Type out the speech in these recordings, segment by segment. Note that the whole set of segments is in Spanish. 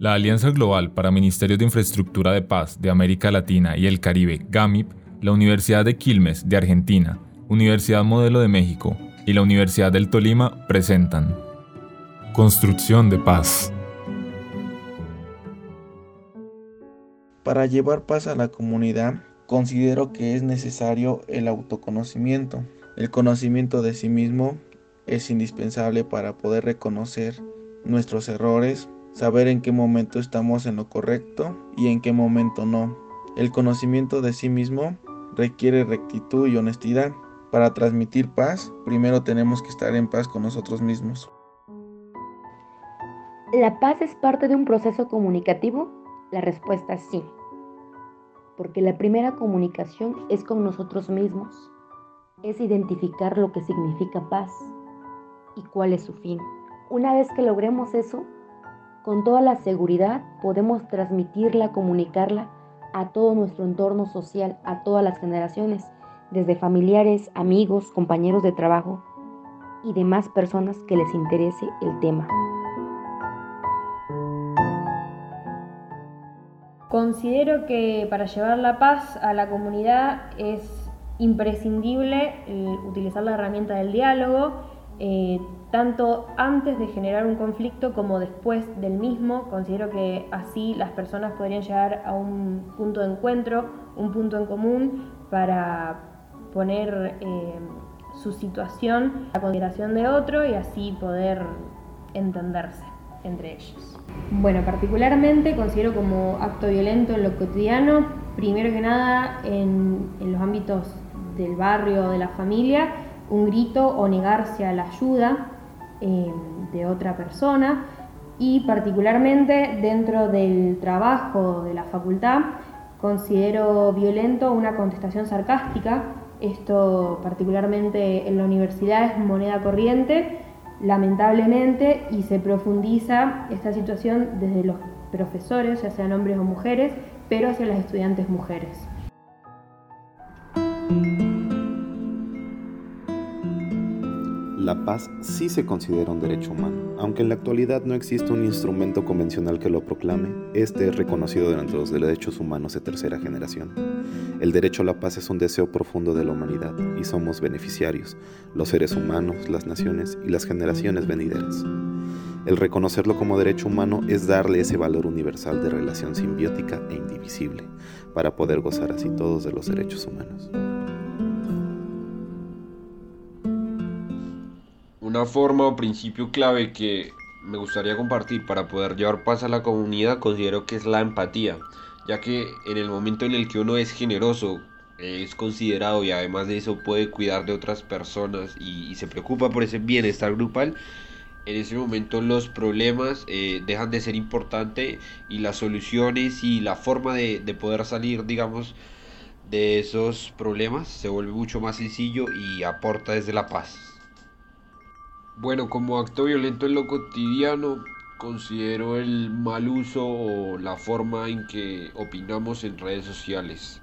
La Alianza Global para Ministerios de Infraestructura de Paz de América Latina y el Caribe, GAMIP, la Universidad de Quilmes de Argentina, Universidad Modelo de México y la Universidad del Tolima presentan Construcción de Paz. Para llevar paz a la comunidad, considero que es necesario el autoconocimiento. El conocimiento de sí mismo es indispensable para poder reconocer nuestros errores, saber en qué momento estamos en lo correcto y en qué momento no. El conocimiento de sí mismo requiere rectitud y honestidad. Para transmitir paz, primero tenemos que estar en paz con nosotros mismos. ¿La paz es parte de un proceso comunicativo? La respuesta es sí, porque la primera comunicación es con nosotros mismos, es identificar lo que significa paz y cuál es su fin. Una vez que logremos eso, con toda la seguridad podemos transmitirla, comunicarla a todo nuestro entorno social, a todas las generaciones, desde familiares, amigos, compañeros de trabajo y demás personas que les interese el tema. Considero que para llevar la paz a la comunidad es imprescindible utilizar la herramienta del diálogo eh, tanto antes de generar un conflicto como después del mismo. Considero que así las personas podrían llegar a un punto de encuentro, un punto en común para poner eh, su situación a consideración de otro y así poder entenderse entre ellos. Bueno, particularmente considero como acto violento en lo cotidiano, primero que nada en, en los ámbitos del barrio o de la familia, un grito o negarse a la ayuda eh, de otra persona y particularmente dentro del trabajo de la facultad considero violento una contestación sarcástica. Esto particularmente en la universidad es moneda corriente, lamentablemente, y se profundiza esta situación desde los profesores, ya sean hombres o mujeres, pero hacia las estudiantes mujeres. La paz sí se considera un derecho humano. Aunque en la actualidad no existe un instrumento convencional que lo proclame, este es reconocido durante los derechos humanos de tercera generación. El derecho a la paz es un deseo profundo de la humanidad y somos beneficiarios, los seres humanos, las naciones y las generaciones venideras. El reconocerlo como derecho humano es darle ese valor universal de relación simbiótica e indivisible, para poder gozar así todos de los derechos humanos. Una forma o principio clave que me gustaría compartir para poder llevar paz a la comunidad considero que es la empatía, ya que en el momento en el que uno es generoso, es considerado y además de eso puede cuidar de otras personas y, se preocupa por ese bienestar grupal, en ese momento los problemas eh, dejan de ser importantes y las soluciones y la forma de, de poder salir, digamos, de esos problemas se vuelve mucho más sencillo y aporta desde la paz. Bueno, como acto violento en lo cotidiano, considero el mal uso o la forma en que opinamos en redes sociales,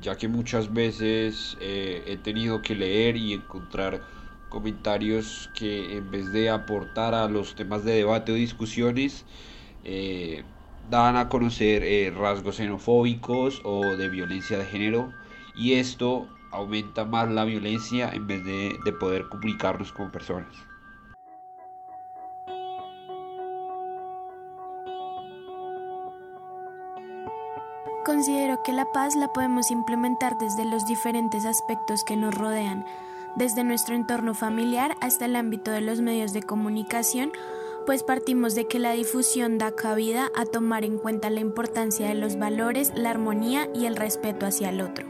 ya que muchas veces eh, he tenido que leer y encontrar comentarios que en vez de aportar a los temas de debate o discusiones, eh, dan a conocer eh, rasgos xenofóbicos o de violencia de género y esto aumenta más la violencia en vez de poder comunicarnos como personas. Considero que la paz la podemos implementar desde los diferentes aspectos que nos rodean, desde nuestro entorno familiar hasta el ámbito de los medios de comunicación, pues partimos de que la difusión da cabida a tomar en cuenta la importancia de los valores, la armonía y el respeto hacia el otro.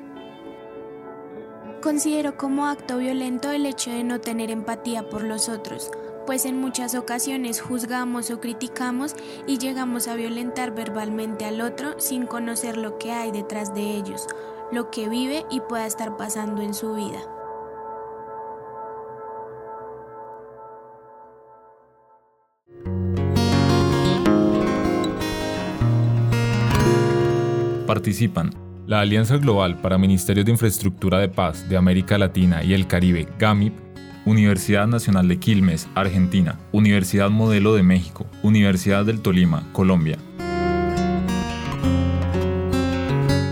Considero como acto violento el hecho de no tener empatía por los otros, pues en muchas ocasiones juzgamos o criticamos y llegamos a violentar verbalmente al otro sin conocer lo que hay detrás de ellos, lo que vive y pueda estar pasando en su vida. Participan la Alianza Global para Ministerios de Infraestructura de Paz de América Latina y el Caribe, GAMIP, Universidad Nacional de Quilmes, Argentina, Universidad Modelo de México, Universidad del Tolima, Colombia.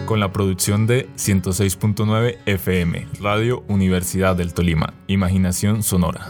Con la producción de 106.9 FM, Radio Universidad del Tolima, Imaginación Sonora.